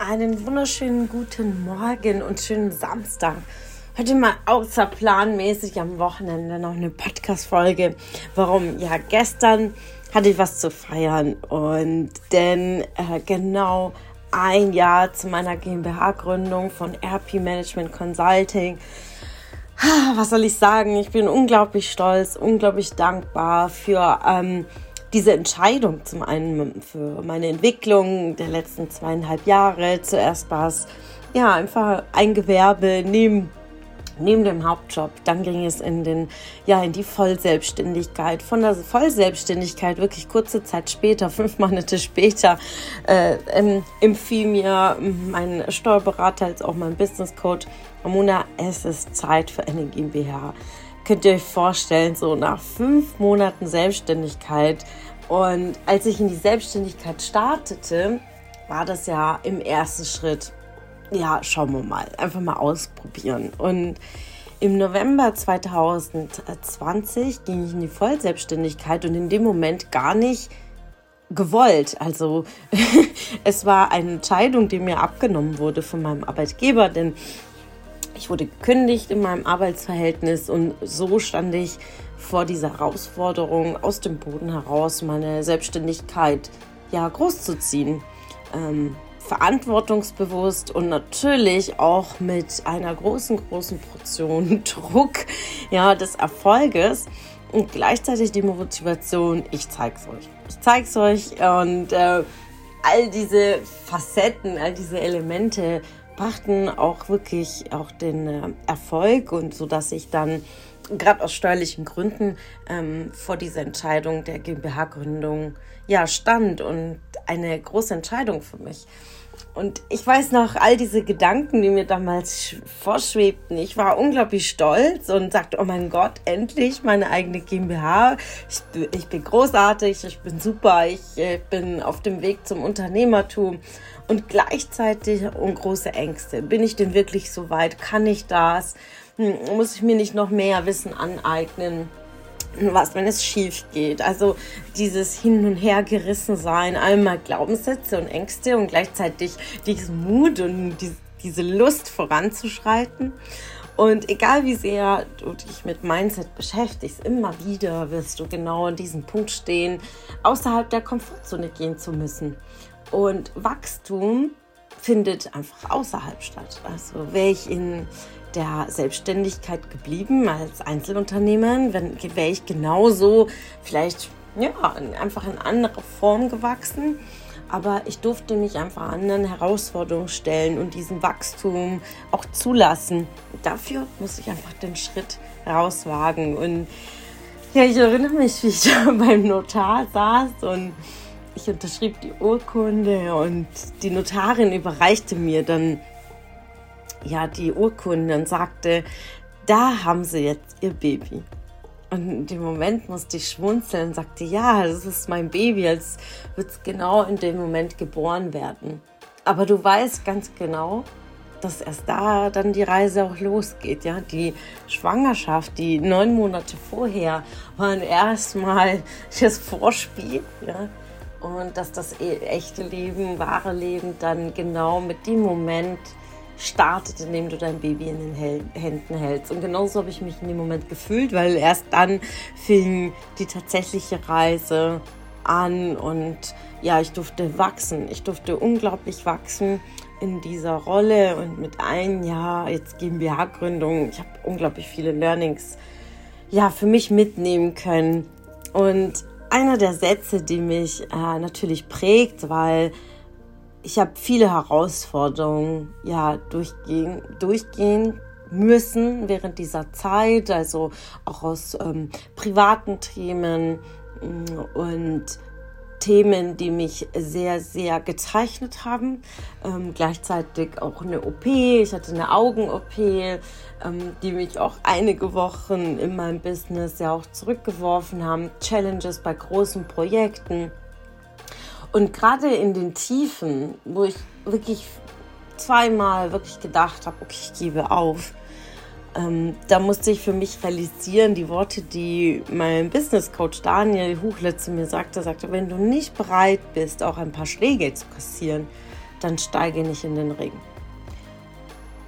einen wunderschönen guten Morgen und schönen Samstag. Heute mal außerplanmäßig am Wochenende noch eine Podcast-Folge. Warum? Ja, gestern hatte ich was zu feiern und denn äh, genau ein Jahr zu meiner GmbH-Gründung von RP Management Consulting. Was soll ich sagen? Ich bin unglaublich stolz, unglaublich dankbar für ähm, diese Entscheidung zum einen für meine Entwicklung der letzten zweieinhalb Jahre. Zuerst war es ja einfach ein Gewerbe neben neben dem Hauptjob. Dann ging es in den, ja, in die Vollselbstständigkeit. Von der Vollselbstständigkeit wirklich kurze Zeit später, fünf Monate später, äh, empfiel mir mein Steuerberater als auch mein Business Coach, Amuna, es ist Zeit für eine GmbH könnt ihr euch vorstellen, so nach fünf Monaten Selbstständigkeit und als ich in die Selbstständigkeit startete, war das ja im ersten Schritt, ja, schauen wir mal, einfach mal ausprobieren. Und im November 2020 ging ich in die Vollselbstständigkeit und in dem Moment gar nicht gewollt. Also es war eine Entscheidung, die mir abgenommen wurde von meinem Arbeitgeber, denn ich wurde gekündigt in meinem Arbeitsverhältnis und so stand ich vor dieser Herausforderung, aus dem Boden heraus meine Selbstständigkeit ja großzuziehen. Ähm, verantwortungsbewusst und natürlich auch mit einer großen, großen Portion Druck ja, des Erfolges und gleichzeitig die Motivation, ich zeig's euch. Ich zeig's euch und äh, all diese Facetten, all diese Elemente brachten auch wirklich auch den äh, Erfolg und so dass ich dann gerade aus steuerlichen Gründen ähm, vor dieser Entscheidung der GmbH-Gründung ja stand und eine große Entscheidung für mich. Und ich weiß noch all diese Gedanken, die mir damals vorschwebten. Ich war unglaublich stolz und sagte, oh mein Gott, endlich meine eigene GmbH. Ich, ich bin großartig, ich bin super, ich äh, bin auf dem Weg zum Unternehmertum und gleichzeitig und große Ängste. Bin ich denn wirklich so weit? Kann ich das? Hm, muss ich mir nicht noch mehr Wissen aneignen? Was, wenn es schief geht. Also dieses Hin und Her gerissen sein, einmal Glaubenssätze und Ängste und gleichzeitig diesen Mut und die, diese Lust voranzuschreiten. Und egal wie sehr du dich mit Mindset beschäftigst, immer wieder wirst du genau an diesem Punkt stehen, außerhalb der Komfortzone gehen zu müssen. Und Wachstum findet einfach außerhalb statt. Also wäre ich in der Selbstständigkeit geblieben als Einzelunternehmerin, wäre ich genauso vielleicht ja, einfach in andere Form gewachsen. Aber ich durfte mich einfach anderen Herausforderungen stellen und diesen Wachstum auch zulassen. Dafür muss ich einfach den Schritt rauswagen. Und ja, ich erinnere mich, wie ich da beim Notar saß und ich unterschrieb die Urkunde und die Notarin überreichte mir dann ja die Urkunde und sagte, da haben sie jetzt ihr Baby. Und in dem Moment musste ich schmunzeln und sagte, ja, das ist mein Baby, als wird es genau in dem Moment geboren werden. Aber du weißt ganz genau, dass erst da dann die Reise auch losgeht. Ja, die Schwangerschaft, die neun Monate vorher waren erstmal das Vorspiel. Ja, und dass das e-, echte Leben, wahre Leben dann genau mit dem Moment startet, in dem du dein Baby in den Händen hältst. Und genauso habe ich mich in dem Moment gefühlt, weil erst dann fing die tatsächliche Reise an und ja, ich durfte wachsen. Ich durfte unglaublich wachsen in dieser Rolle und mit einem Jahr jetzt GmbH-Gründung. Ich habe unglaublich viele Learnings ja für mich mitnehmen können und einer der Sätze, die mich äh, natürlich prägt, weil ich habe viele Herausforderungen ja durchgehen, durchgehen müssen während dieser Zeit, also auch aus ähm, privaten Themen mm, und Themen, die mich sehr, sehr gezeichnet haben. Ähm, gleichzeitig auch eine OP. Ich hatte eine Augen-OP, ähm, die mich auch einige Wochen in meinem Business ja auch zurückgeworfen haben. Challenges bei großen Projekten. Und gerade in den Tiefen, wo ich wirklich zweimal wirklich gedacht habe, okay, ich gebe auf, ähm, da musste ich für mich realisieren, die Worte, die mein Business Coach Daniel Huchle zu mir sagte, sagte, wenn du nicht bereit bist, auch ein paar Schläge zu kassieren, dann steige nicht in den Ring.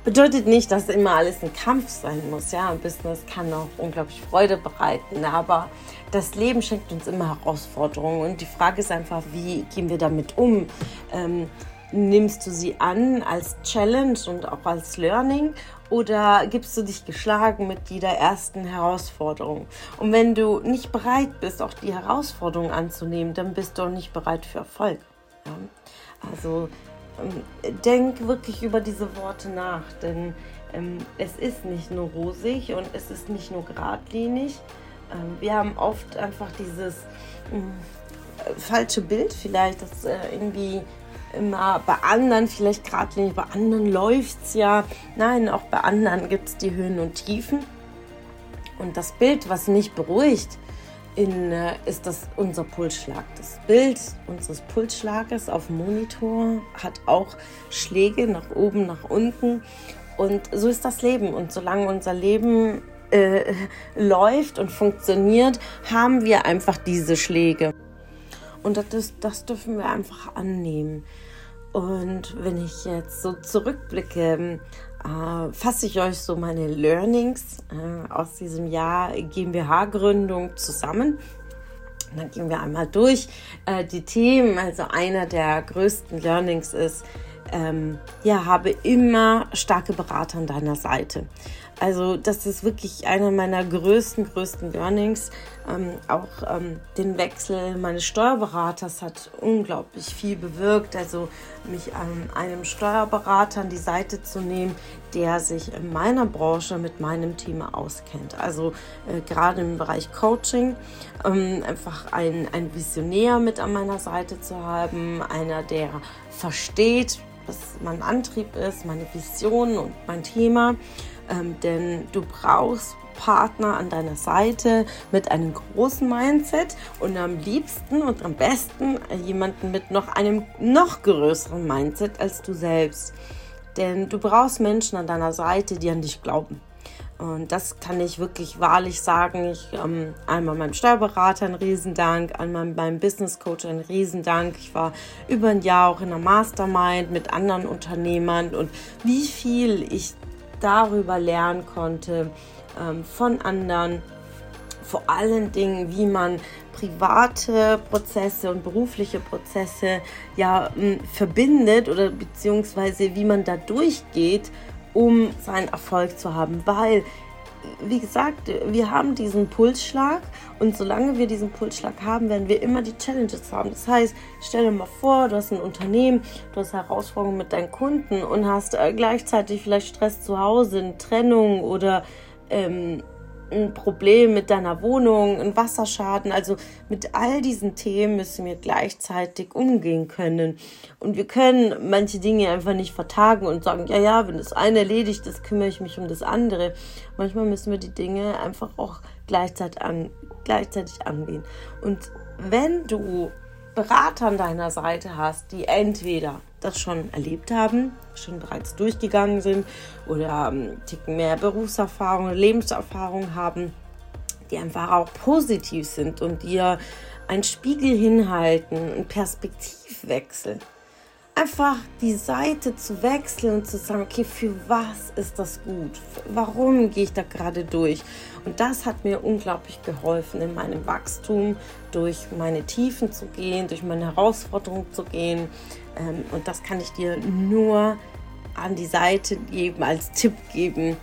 Bedeutet nicht, dass immer alles ein Kampf sein muss. Ja, ein Business kann auch unglaublich Freude bereiten, aber das Leben schenkt uns immer Herausforderungen und die Frage ist einfach, wie gehen wir damit um? Ähm, nimmst du sie an als Challenge und auch als Learning oder gibst du dich geschlagen mit jeder ersten Herausforderung? Und wenn du nicht bereit bist, auch die Herausforderung anzunehmen, dann bist du auch nicht bereit für Erfolg. Ja? Also ähm, denk wirklich über diese Worte nach, denn ähm, es ist nicht nur rosig und es ist nicht nur geradlinig. Ähm, wir haben oft einfach dieses äh, falsche Bild vielleicht, dass äh, irgendwie immer bei anderen, vielleicht geradlinig, bei anderen läuft es ja. Nein, auch bei anderen gibt es die Höhen und Tiefen. Und das Bild, was nicht beruhigt, in, äh, ist das unser Pulsschlag. Das Bild unseres Pulsschlages auf dem Monitor hat auch Schläge nach oben, nach unten. Und so ist das Leben. Und solange unser Leben äh, läuft und funktioniert, haben wir einfach diese Schläge. Und das, das dürfen wir einfach annehmen. Und wenn ich jetzt so zurückblicke, äh, fasse ich euch so meine Learnings äh, aus diesem Jahr GmbH-Gründung zusammen. Und dann gehen wir einmal durch äh, die Themen. Also einer der größten Learnings ist, ähm, ja, habe immer starke Berater an deiner Seite. Also das ist wirklich einer meiner größten, größten Learnings. Ähm, auch ähm, den Wechsel meines Steuerberaters hat unglaublich viel bewirkt. Also mich an einem Steuerberater an die Seite zu nehmen, der sich in meiner Branche mit meinem Thema auskennt. Also äh, gerade im Bereich Coaching ähm, einfach ein, ein Visionär mit an meiner Seite zu haben, einer, der versteht, was mein Antrieb ist, meine Vision und mein Thema ähm, denn du brauchst Partner an deiner Seite mit einem großen Mindset und am liebsten und am besten jemanden mit noch einem noch größeren Mindset als du selbst. Denn du brauchst Menschen an deiner Seite, die an dich glauben. Und das kann ich wirklich wahrlich sagen. Ich ähm, einmal meinem Steuerberater einen Riesendank, einmal meinem Business Coach einen Riesendank. Ich war über ein Jahr auch in einer Mastermind mit anderen Unternehmern und wie viel ich darüber lernen konnte ähm, von anderen, vor allen Dingen, wie man private Prozesse und berufliche Prozesse ja verbindet oder beziehungsweise wie man da durchgeht, um seinen Erfolg zu haben, weil wie gesagt, wir haben diesen Pulsschlag und solange wir diesen Pulsschlag haben, werden wir immer die Challenges haben. Das heißt, stell dir mal vor, du hast ein Unternehmen, du hast Herausforderungen mit deinen Kunden und hast äh, gleichzeitig vielleicht Stress zu Hause, eine Trennung oder ähm, ein Problem mit deiner Wohnung, ein Wasserschaden. Also mit all diesen Themen müssen wir gleichzeitig umgehen können. Und wir können manche Dinge einfach nicht vertagen und sagen, ja, ja, wenn das eine erledigt ist, kümmere ich mich um das andere. Manchmal müssen wir die Dinge einfach auch gleichzeitig, an, gleichzeitig angehen. Und wenn du Berater an deiner Seite hast, die entweder das schon erlebt haben, schon bereits durchgegangen sind oder ähm, Ticken mehr Berufserfahrung, Lebenserfahrung haben, die einfach auch positiv sind und dir einen Spiegel hinhalten, einen Perspektivwechsel einfach die Seite zu wechseln und zu sagen, okay, für was ist das gut? Warum gehe ich da gerade durch? Und das hat mir unglaublich geholfen, in meinem Wachstum durch meine Tiefen zu gehen, durch meine Herausforderungen zu gehen. Ähm, und das kann ich dir nur an die Seite geben, als Tipp geben.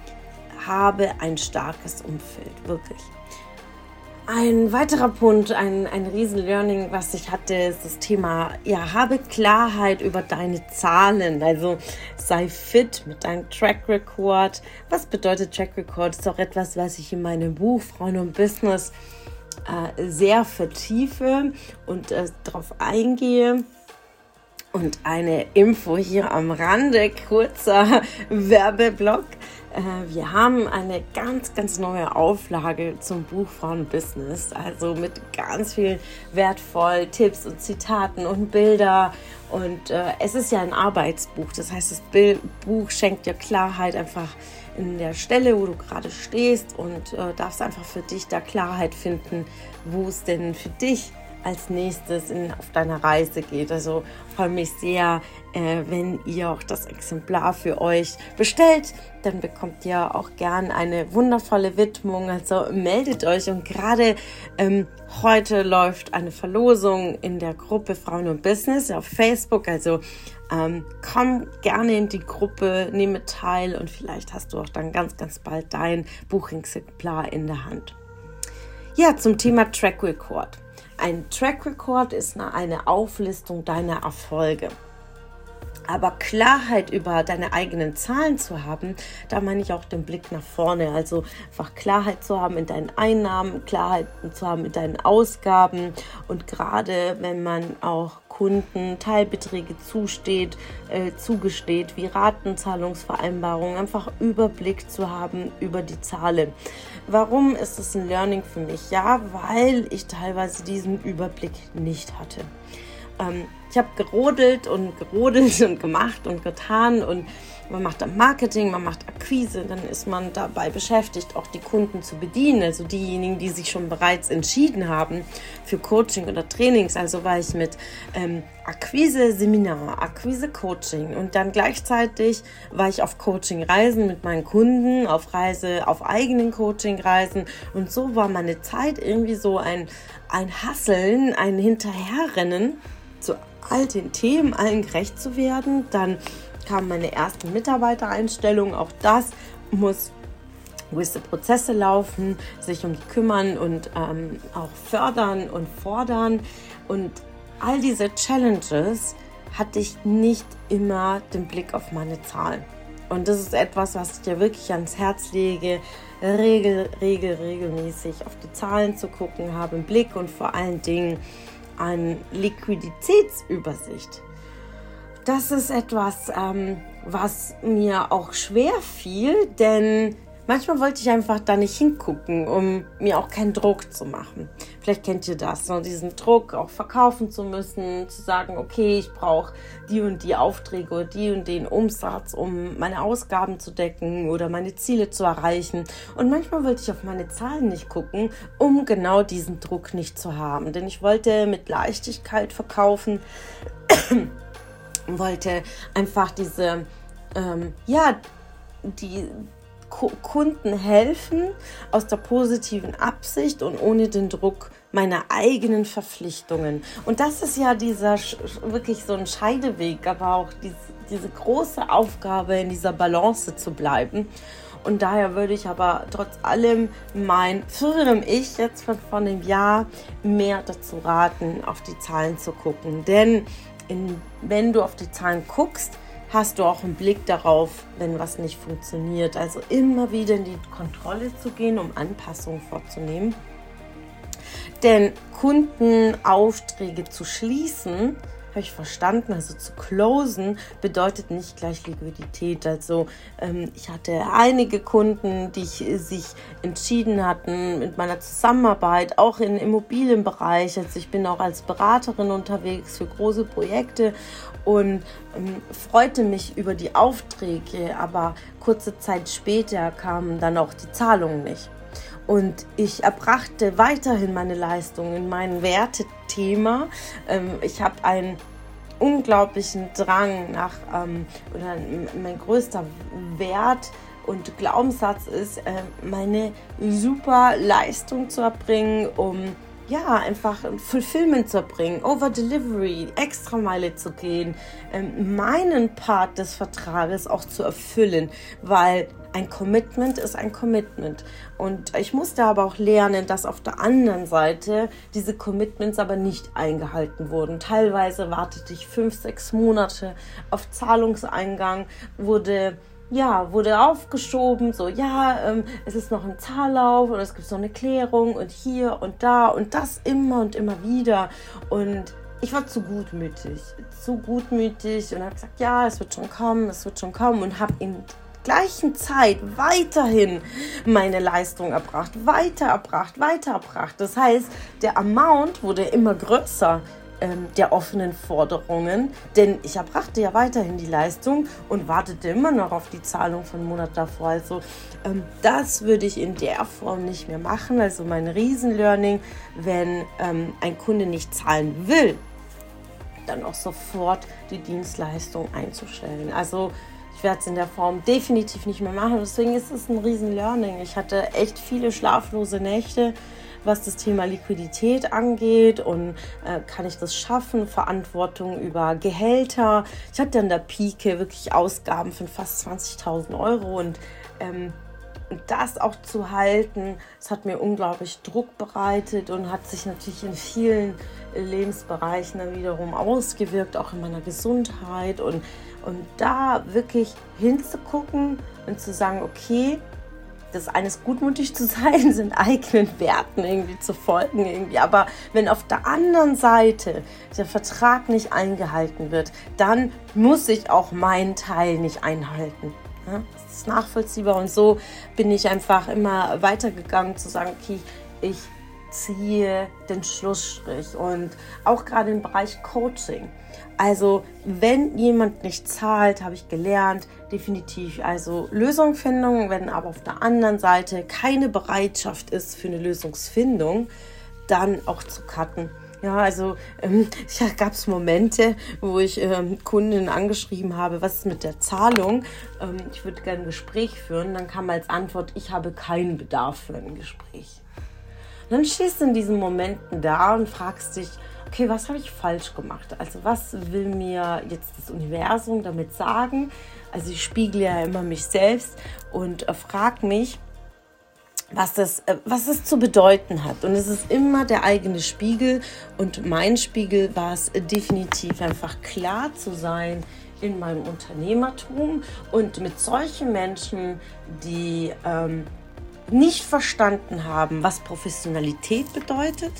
Habe ein starkes Umfeld, wirklich. Ein weiterer Punkt, ein, ein Riesen-Learning, was ich hatte, ist das Thema, ja, habe Klarheit über deine Zahlen. Also sei fit mit deinem Track Record. Was bedeutet Track Record? Ist auch etwas, was ich in meinem Buch Freunde und Business äh, sehr vertiefe und äh, darauf eingehe. Und eine Info hier am Rande, kurzer Werbeblock. Äh, wir haben eine ganz, ganz neue Auflage zum Buch Frauenbusiness. Also mit ganz vielen wertvollen Tipps und Zitaten und Bilder. Und äh, es ist ja ein Arbeitsbuch. Das heißt, das Bild Buch schenkt dir Klarheit einfach in der Stelle, wo du gerade stehst und äh, darfst einfach für dich da Klarheit finden, wo es denn für dich als nächstes in, auf deiner Reise geht. Also freue mich sehr, äh, wenn ihr auch das Exemplar für euch bestellt. Dann bekommt ihr auch gern eine wundervolle Widmung. Also meldet euch. Und gerade ähm, heute läuft eine Verlosung in der Gruppe Frauen und Business auf Facebook. Also ähm, komm gerne in die Gruppe, nehme teil und vielleicht hast du auch dann ganz, ganz bald dein Buchexemplar in der Hand. Ja, zum Thema Track Record. Ein Track Record ist eine Auflistung deiner Erfolge. Aber Klarheit über deine eigenen Zahlen zu haben, da meine ich auch den Blick nach vorne. Also einfach Klarheit zu haben in deinen Einnahmen, Klarheit zu haben in deinen Ausgaben. Und gerade wenn man auch Kunden Teilbeträge zusteht, äh, zugesteht, wie Ratenzahlungsvereinbarungen, einfach Überblick zu haben über die Zahlen. Warum ist es ein Learning für mich? Ja, weil ich teilweise diesen Überblick nicht hatte. Ähm, ich habe gerodelt und gerodelt und gemacht und getan und man macht dann Marketing, man macht Akquise, dann ist man dabei beschäftigt, auch die Kunden zu bedienen, also diejenigen, die sich schon bereits entschieden haben für Coaching oder Trainings. Also war ich mit ähm, Akquise Seminar, Akquise Coaching und dann gleichzeitig war ich auf Coaching Reisen mit meinen Kunden, auf Reise, auf eigenen Coaching Reisen und so war meine Zeit irgendwie so ein, ein Hasseln, ein Hinterherrennen zu all den Themen, allen gerecht zu werden. Dann kam meine erste Mitarbeitereinstellung. Auch das muss gewisse Prozesse laufen, sich um die kümmern und ähm, auch fördern und fordern. Und all diese Challenges hatte ich nicht immer den Blick auf meine Zahlen. Und das ist etwas, was ich dir wirklich ans Herz lege, regel, regel, regelmäßig auf die Zahlen zu gucken, habe im Blick und vor allen Dingen an Liquiditätsübersicht. Das ist etwas, ähm, was mir auch schwer fiel, denn manchmal wollte ich einfach da nicht hingucken, um mir auch keinen Druck zu machen. Vielleicht kennt ihr das, so diesen Druck, auch verkaufen zu müssen, zu sagen, okay, ich brauche die und die Aufträge oder die und den Umsatz, um meine Ausgaben zu decken oder meine Ziele zu erreichen. Und manchmal wollte ich auf meine Zahlen nicht gucken, um genau diesen Druck nicht zu haben. Denn ich wollte mit Leichtigkeit verkaufen, wollte einfach diese, ähm, ja, die Kunden helfen aus der positiven Absicht und ohne den Druck meiner eigenen Verpflichtungen. Und das ist ja dieser wirklich so ein Scheideweg, aber auch diese, diese große Aufgabe, in dieser Balance zu bleiben. Und daher würde ich aber trotz allem mein früherem Ich jetzt von vor einem Jahr mehr dazu raten, auf die Zahlen zu gucken. Denn in, wenn du auf die Zahlen guckst, hast du auch einen Blick darauf, wenn was nicht funktioniert. Also immer wieder in die Kontrolle zu gehen, um Anpassungen vorzunehmen. Denn Kundenaufträge zu schließen, habe ich verstanden, also zu closen bedeutet nicht gleich Liquidität. Also ähm, ich hatte einige Kunden, die sich entschieden hatten mit meiner Zusammenarbeit, auch im Immobilienbereich. Also ich bin auch als Beraterin unterwegs für große Projekte und ähm, freute mich über die Aufträge, aber kurze Zeit später kamen dann auch die Zahlungen nicht. Und ich erbrachte weiterhin meine Leistung in meinem Wertethema. Ähm, ich habe einen unglaublichen Drang nach, ähm, oder mein größter Wert und Glaubenssatz ist, äh, meine super Leistung zu erbringen, um ja, einfach Fulfillment zu erbringen, Over Delivery, Extrameile zu gehen, ähm, meinen Part des Vertrages auch zu erfüllen, weil ein Commitment ist ein Commitment. Und ich musste aber auch lernen, dass auf der anderen Seite diese Commitments aber nicht eingehalten wurden. Teilweise wartete ich fünf, sechs Monate auf Zahlungseingang, wurde ja, wurde aufgeschoben, so, ja, ähm, es ist noch ein Zahllauf und es gibt so eine Klärung und hier und da und das immer und immer wieder. Und ich war zu gutmütig, zu gutmütig und habe gesagt, ja, es wird schon kommen, es wird schon kommen und habe in gleichen Zeit weiterhin meine Leistung erbracht, weiter erbracht, weiter erbracht. Das heißt, der Amount wurde immer größer ähm, der offenen Forderungen, denn ich erbrachte ja weiterhin die Leistung und wartete immer noch auf die Zahlung von Monat davor. Also ähm, das würde ich in der Form nicht mehr machen. Also mein Riesenlearning, wenn ähm, ein Kunde nicht zahlen will, dann auch sofort die Dienstleistung einzustellen. Also ich werde es in der Form definitiv nicht mehr machen. Deswegen ist es ein Riesenlearning. Ich hatte echt viele schlaflose Nächte was das Thema Liquidität angeht und äh, kann ich das schaffen, Verantwortung über Gehälter. Ich hatte an der Pike wirklich Ausgaben von fast 20.000 Euro und ähm, das auch zu halten, das hat mir unglaublich Druck bereitet und hat sich natürlich in vielen Lebensbereichen dann wiederum ausgewirkt, auch in meiner Gesundheit und, und da wirklich hinzugucken und zu sagen, okay, das eines gutmütig zu sein, sind eigenen Werten irgendwie zu folgen irgendwie. Aber wenn auf der anderen Seite der Vertrag nicht eingehalten wird, dann muss ich auch meinen Teil nicht einhalten. Ja, das ist nachvollziehbar und so bin ich einfach immer weitergegangen zu sagen, okay, ich ziehe den Schlussstrich und auch gerade im Bereich Coaching. Also wenn jemand nicht zahlt, habe ich gelernt, definitiv also Lösungsfindung, wenn aber auf der anderen Seite keine Bereitschaft ist für eine Lösungsfindung, dann auch zu cutten. Ja, also ähm, gab es Momente, wo ich ähm, Kundinnen angeschrieben habe, was ist mit der Zahlung? Ähm, ich würde gerne ein Gespräch führen. Dann kam als Antwort, ich habe keinen Bedarf für ein Gespräch. Und dann stehst du in diesen Momenten da und fragst dich, okay, was habe ich falsch gemacht? Also was will mir jetzt das Universum damit sagen? Also ich spiegle ja immer mich selbst und äh, frage mich, was das, äh, was es zu bedeuten hat. Und es ist immer der eigene Spiegel. Und mein Spiegel war es definitiv einfach klar zu sein in meinem Unternehmertum und mit solchen Menschen, die ähm, nicht verstanden haben, was Professionalität bedeutet,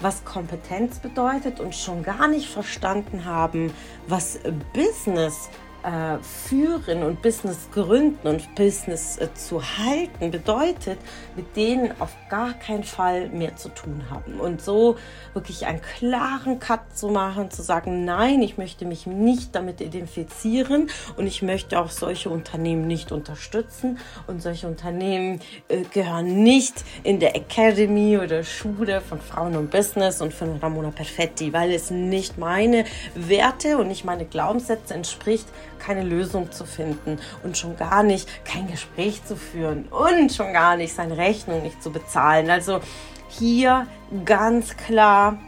was Kompetenz bedeutet und schon gar nicht verstanden haben, was Business äh, führen und Business gründen und Business äh, zu halten, bedeutet, mit denen auf gar keinen Fall mehr zu tun haben. Und so wirklich einen klaren Cut zu machen, zu sagen, nein, ich möchte mich nicht damit identifizieren und ich möchte auch solche Unternehmen nicht unterstützen. Und solche Unternehmen äh, gehören nicht in der Academy oder Schule von Frauen und Business und von Ramona Perfetti, weil es nicht meine Werte und nicht meine Glaubenssätze entspricht, keine Lösung zu finden und schon gar nicht kein Gespräch zu führen und schon gar nicht seine Rechnung nicht zu bezahlen. Also hier ganz klar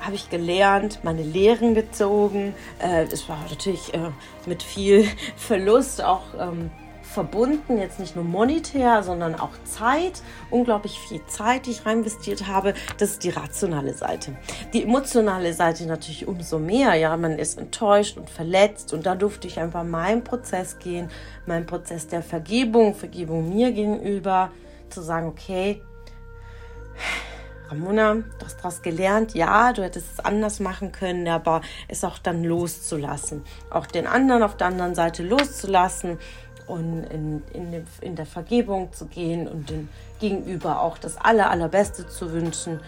habe ich gelernt, meine Lehren gezogen. Es äh, war natürlich äh, mit viel Verlust auch ähm, verbunden, jetzt nicht nur monetär, sondern auch Zeit, unglaublich viel Zeit, die ich reinvestiert habe. Das ist die rationale Seite. Die emotionale Seite natürlich umso mehr. Ja, man ist enttäuscht und verletzt und da durfte ich einfach meinen Prozess gehen, meinen Prozess der Vergebung, Vergebung mir gegenüber, zu sagen, okay, Ramona, du hast daraus gelernt, ja, du hättest es anders machen können, aber es auch dann loszulassen. Auch den anderen auf der anderen Seite loszulassen und in, in, in der Vergebung zu gehen und dem Gegenüber auch das Aller, Allerbeste zu wünschen,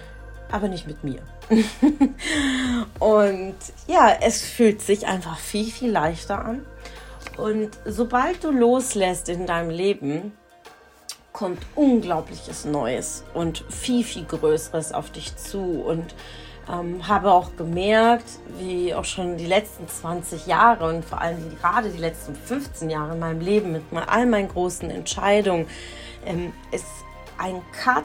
aber nicht mit mir. und ja, es fühlt sich einfach viel, viel leichter an. Und sobald du loslässt in deinem Leben, kommt unglaubliches Neues und viel, viel Größeres auf dich zu. Und ähm, habe auch gemerkt, wie auch schon die letzten 20 Jahre und vor allem gerade die letzten 15 Jahre in meinem Leben mit all meinen großen Entscheidungen, ähm, ist ein Cut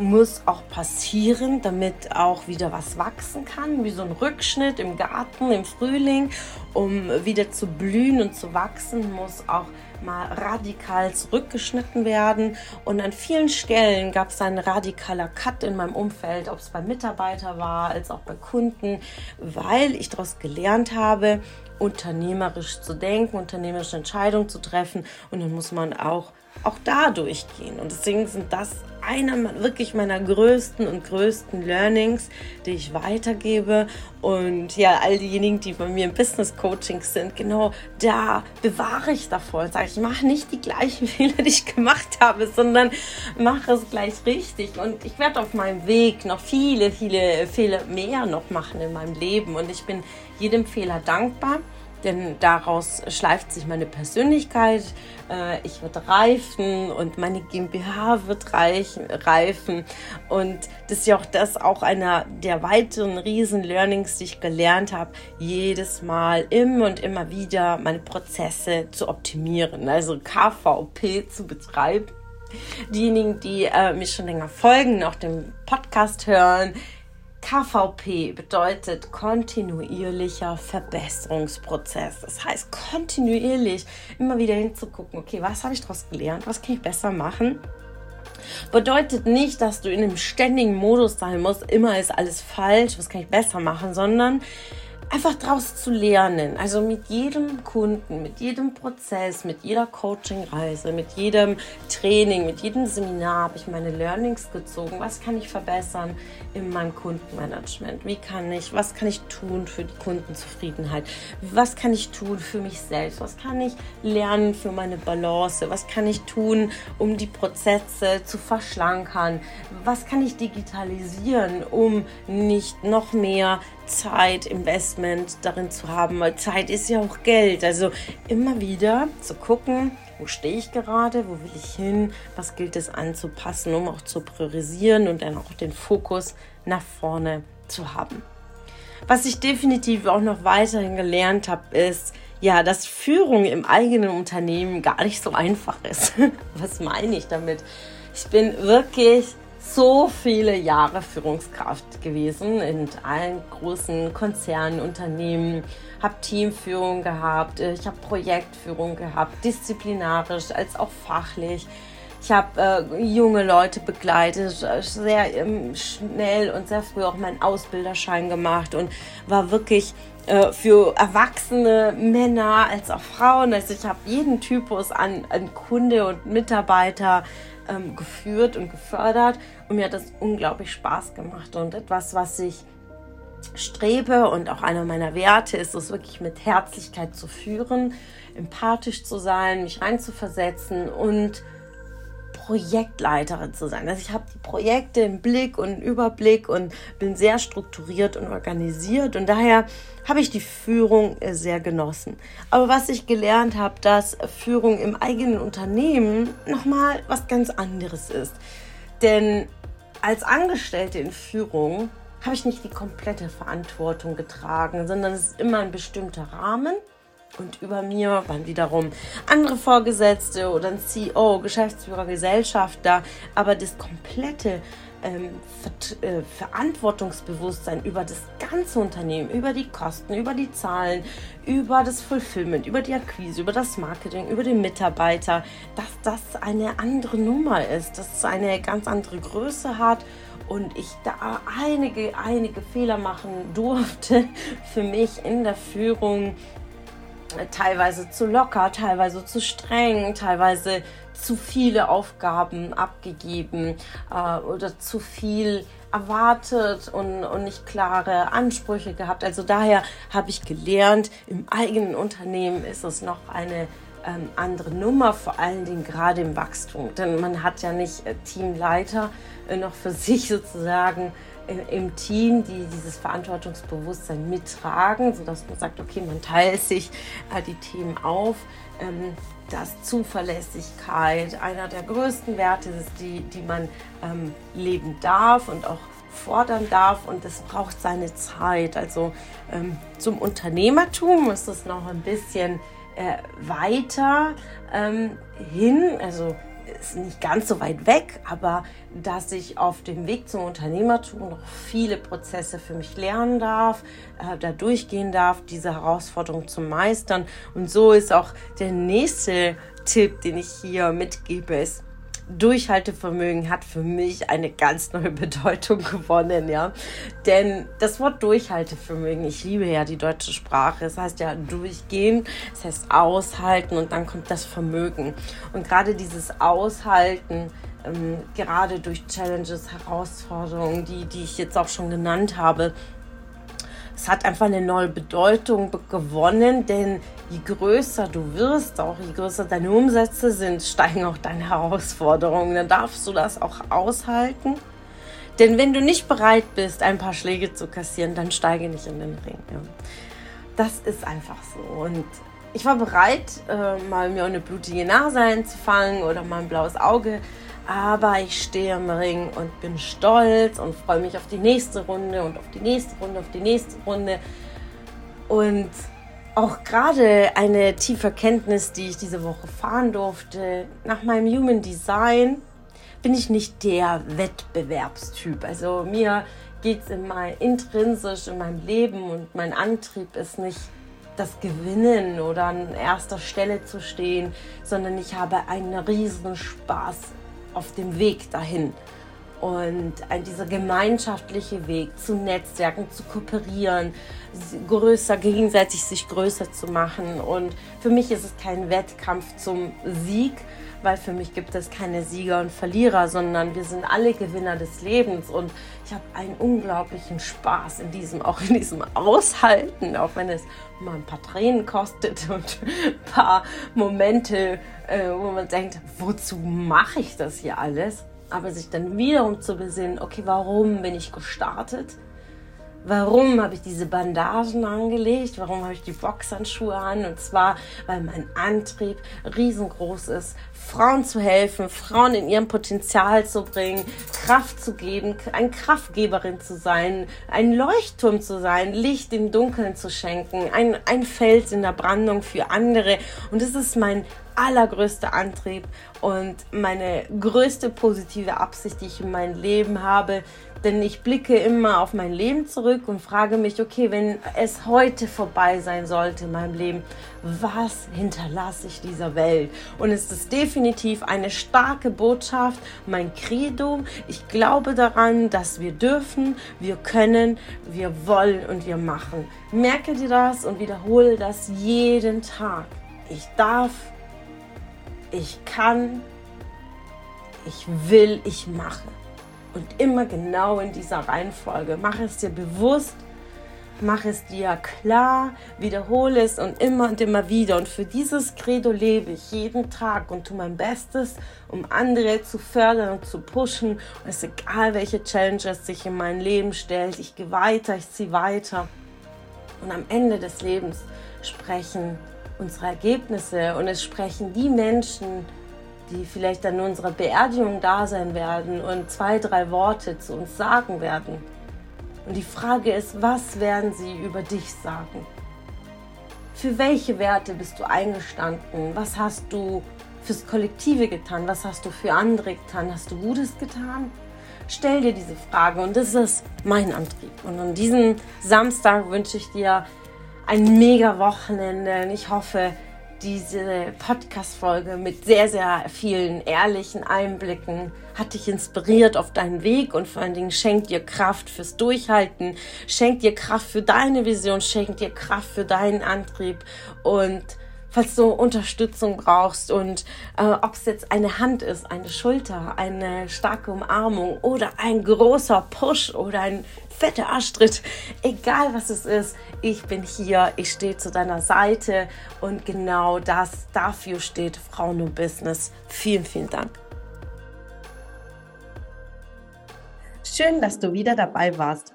muss auch passieren, damit auch wieder was wachsen kann, wie so ein Rückschnitt im Garten im Frühling, um wieder zu blühen und zu wachsen, muss auch mal radikal zurückgeschnitten werden. Und an vielen Stellen gab es einen radikaler Cut in meinem Umfeld, ob es bei Mitarbeitern war, als auch bei Kunden, weil ich daraus gelernt habe, unternehmerisch zu denken, unternehmerische Entscheidungen zu treffen. Und dann muss man auch, auch da durchgehen. Und deswegen sind das einer wirklich meiner größten und größten Learnings, die ich weitergebe. Und ja, all diejenigen, die bei mir im Business Coaching sind, genau da bewahre ich davor sage, ich mache nicht die gleichen Fehler, die ich gemacht habe, sondern mache es gleich richtig. Und ich werde auf meinem Weg noch viele, viele Fehler mehr noch machen in meinem Leben. Und ich bin jedem Fehler dankbar denn daraus schleift sich meine Persönlichkeit, äh, ich werde reifen und meine GmbH wird reifen und das ist ja auch das auch einer der weiteren riesen Learnings, die ich gelernt habe, jedes Mal immer und immer wieder meine Prozesse zu optimieren, also KVP zu betreiben. Diejenigen, die äh, mich schon länger folgen, auch den Podcast hören, KVP bedeutet kontinuierlicher Verbesserungsprozess. Das heißt, kontinuierlich immer wieder hinzugucken, okay, was habe ich daraus gelernt, was kann ich besser machen. Bedeutet nicht, dass du in einem ständigen Modus sein musst, immer ist alles falsch, was kann ich besser machen, sondern einfach daraus zu lernen. Also mit jedem Kunden, mit jedem Prozess, mit jeder Coaching-Reise, mit jedem Training, mit jedem Seminar habe ich meine Learnings gezogen. Was kann ich verbessern in meinem Kundenmanagement? Wie kann ich, was kann ich tun für die Kundenzufriedenheit? Was kann ich tun für mich selbst? Was kann ich lernen für meine Balance? Was kann ich tun, um die Prozesse zu verschlankern? Was kann ich digitalisieren, um nicht noch mehr Zeit, Investment darin zu haben, weil Zeit ist ja auch Geld. Also immer wieder zu gucken, wo stehe ich gerade, wo will ich hin, was gilt es anzupassen, um auch zu priorisieren und dann auch den Fokus nach vorne zu haben. Was ich definitiv auch noch weiterhin gelernt habe, ist, ja, dass Führung im eigenen Unternehmen gar nicht so einfach ist. Was meine ich damit? Ich bin wirklich so viele Jahre Führungskraft gewesen in allen großen Konzernen, Unternehmen, habe Teamführung gehabt, äh, ich habe Projektführung gehabt, disziplinarisch als auch fachlich. Ich habe äh, junge Leute begleitet, sehr ähm, schnell und sehr früh auch meinen Ausbilderschein gemacht und war wirklich äh, für erwachsene Männer als auch Frauen. Also ich habe jeden Typus an, an Kunde und Mitarbeiter ähm, geführt und gefördert und mir hat das unglaublich Spaß gemacht und etwas, was ich strebe und auch einer meiner Werte ist es wirklich mit Herzlichkeit zu führen, empathisch zu sein, mich reinzuversetzen und Projektleiterin zu sein. Also ich habe die Projekte im Blick und Überblick und bin sehr strukturiert und organisiert und daher habe ich die Führung äh, sehr genossen. Aber was ich gelernt habe, dass Führung im eigenen Unternehmen nochmal was ganz anderes ist. Denn als Angestellte in Führung habe ich nicht die komplette Verantwortung getragen, sondern es ist immer ein bestimmter Rahmen und über mir waren wiederum andere Vorgesetzte oder ein CEO, Geschäftsführer, Gesellschafter. Aber das komplette ähm, Ver äh, Verantwortungsbewusstsein über das ganze Unternehmen, über die Kosten, über die Zahlen, über das Fulfillment, über die Akquise, über das Marketing, über den Mitarbeiter, dass das eine andere Nummer ist, dass es eine ganz andere Größe hat und ich da einige, einige Fehler machen durfte für mich in der Führung teilweise zu locker, teilweise zu streng, teilweise zu viele Aufgaben abgegeben äh, oder zu viel erwartet und, und nicht klare Ansprüche gehabt. Also daher habe ich gelernt, im eigenen Unternehmen ist es noch eine ähm, andere Nummer, vor allen Dingen gerade im Wachstum. Denn man hat ja nicht äh, Teamleiter äh, noch für sich sozusagen im Team, die dieses Verantwortungsbewusstsein mittragen, sodass man sagt, okay, man teilt sich äh, die Themen auf. Ähm, dass Zuverlässigkeit einer der größten Werte ist, die, die man ähm, leben darf und auch fordern darf und es braucht seine Zeit. Also ähm, zum Unternehmertum ist es noch ein bisschen äh, weiter hin. Also ist nicht ganz so weit weg, aber dass ich auf dem Weg zum Unternehmertum noch viele Prozesse für mich lernen darf, äh, da durchgehen darf, diese Herausforderung zu meistern. Und so ist auch der nächste Tipp, den ich hier mitgebe, ist, Durchhaltevermögen hat für mich eine ganz neue Bedeutung gewonnen, ja. Denn das Wort Durchhaltevermögen, ich liebe ja die deutsche Sprache. Es das heißt ja durchgehen, es das heißt aushalten und dann kommt das Vermögen. Und gerade dieses Aushalten, ähm, gerade durch Challenges, Herausforderungen, die, die ich jetzt auch schon genannt habe, es hat einfach eine neue Bedeutung gewonnen, denn je größer du wirst, auch je größer deine Umsätze sind, steigen auch deine Herausforderungen. Dann darfst du das auch aushalten. Denn wenn du nicht bereit bist, ein paar Schläge zu kassieren, dann steige nicht in den Ring. Ja. Das ist einfach so. Und ich war bereit, äh, mal mir eine blutige Nase einzufangen oder mal ein blaues Auge aber ich stehe im Ring und bin stolz und freue mich auf die nächste Runde und auf die nächste Runde, auf die nächste Runde. Und auch gerade eine tiefe Kenntnis, die ich diese Woche fahren durfte, nach meinem Human Design bin ich nicht der Wettbewerbstyp. Also mir geht es immer intrinsisch in meinem Leben und mein Antrieb ist nicht das Gewinnen oder an erster Stelle zu stehen, sondern ich habe einen riesen Spaß auf dem Weg dahin. Und ein, dieser gemeinschaftliche Weg zu Netzwerken, zu kooperieren, größer, gegenseitig sich größer zu machen. Und für mich ist es kein Wettkampf zum Sieg, weil für mich gibt es keine Sieger und Verlierer, sondern wir sind alle Gewinner des Lebens. Und ich habe einen unglaublichen Spaß in diesem, auch in diesem Aushalten, auch wenn es mal ein paar Tränen kostet und ein paar Momente, äh, wo man denkt, wozu mache ich das hier alles? Aber sich dann wiederum zu besinnen, okay, warum bin ich gestartet? Warum habe ich diese Bandagen angelegt? Warum habe ich die Boxhandschuhe an? Und zwar, weil mein Antrieb riesengroß ist, Frauen zu helfen, Frauen in ihrem Potenzial zu bringen, Kraft zu geben, ein Kraftgeberin zu sein, ein Leuchtturm zu sein, Licht im Dunkeln zu schenken, ein, ein Fels in der Brandung für andere. Und das ist mein allergrößter Antrieb und meine größte positive Absicht, die ich in meinem Leben habe, denn ich blicke immer auf mein Leben zurück und frage mich, okay, wenn es heute vorbei sein sollte in meinem Leben, was hinterlasse ich dieser Welt? Und es ist definitiv eine starke Botschaft, mein Credo. Ich glaube daran, dass wir dürfen, wir können, wir wollen und wir machen. Merke dir das und wiederhole das jeden Tag. Ich darf, ich kann, ich will, ich mache. Und immer genau in dieser Reihenfolge. Mach es dir bewusst, mach es dir klar, wiederhole es und immer und immer wieder. Und für dieses Credo lebe ich jeden Tag und tue mein Bestes, um andere zu fördern und zu pushen. Und es ist egal, welche Challenges sich in mein Leben stellt. Ich gehe weiter, ich ziehe weiter. Und am Ende des Lebens sprechen unsere Ergebnisse und es sprechen die Menschen, die vielleicht an unserer Beerdigung da sein werden und zwei, drei Worte zu uns sagen werden. Und die Frage ist, was werden sie über dich sagen? Für welche Werte bist du eingestanden? Was hast du fürs Kollektive getan? Was hast du für andere getan? Hast du Gutes getan? Stell dir diese Frage und das ist mein Antrieb. Und an diesem Samstag wünsche ich dir ein mega Wochenende und ich hoffe, diese Podcast-Folge mit sehr, sehr vielen ehrlichen Einblicken hat dich inspiriert auf deinen Weg und vor allen Dingen schenkt dir Kraft fürs Durchhalten, schenkt dir Kraft für deine Vision, schenkt dir Kraft für deinen Antrieb. Und falls du Unterstützung brauchst und äh, ob es jetzt eine Hand ist, eine Schulter, eine starke Umarmung oder ein großer Push oder ein fetter Arschtritt, egal was es ist, ich bin hier, ich stehe zu deiner Seite und genau das dafür steht Frauen und Business. Vielen, vielen Dank. Schön, dass du wieder dabei warst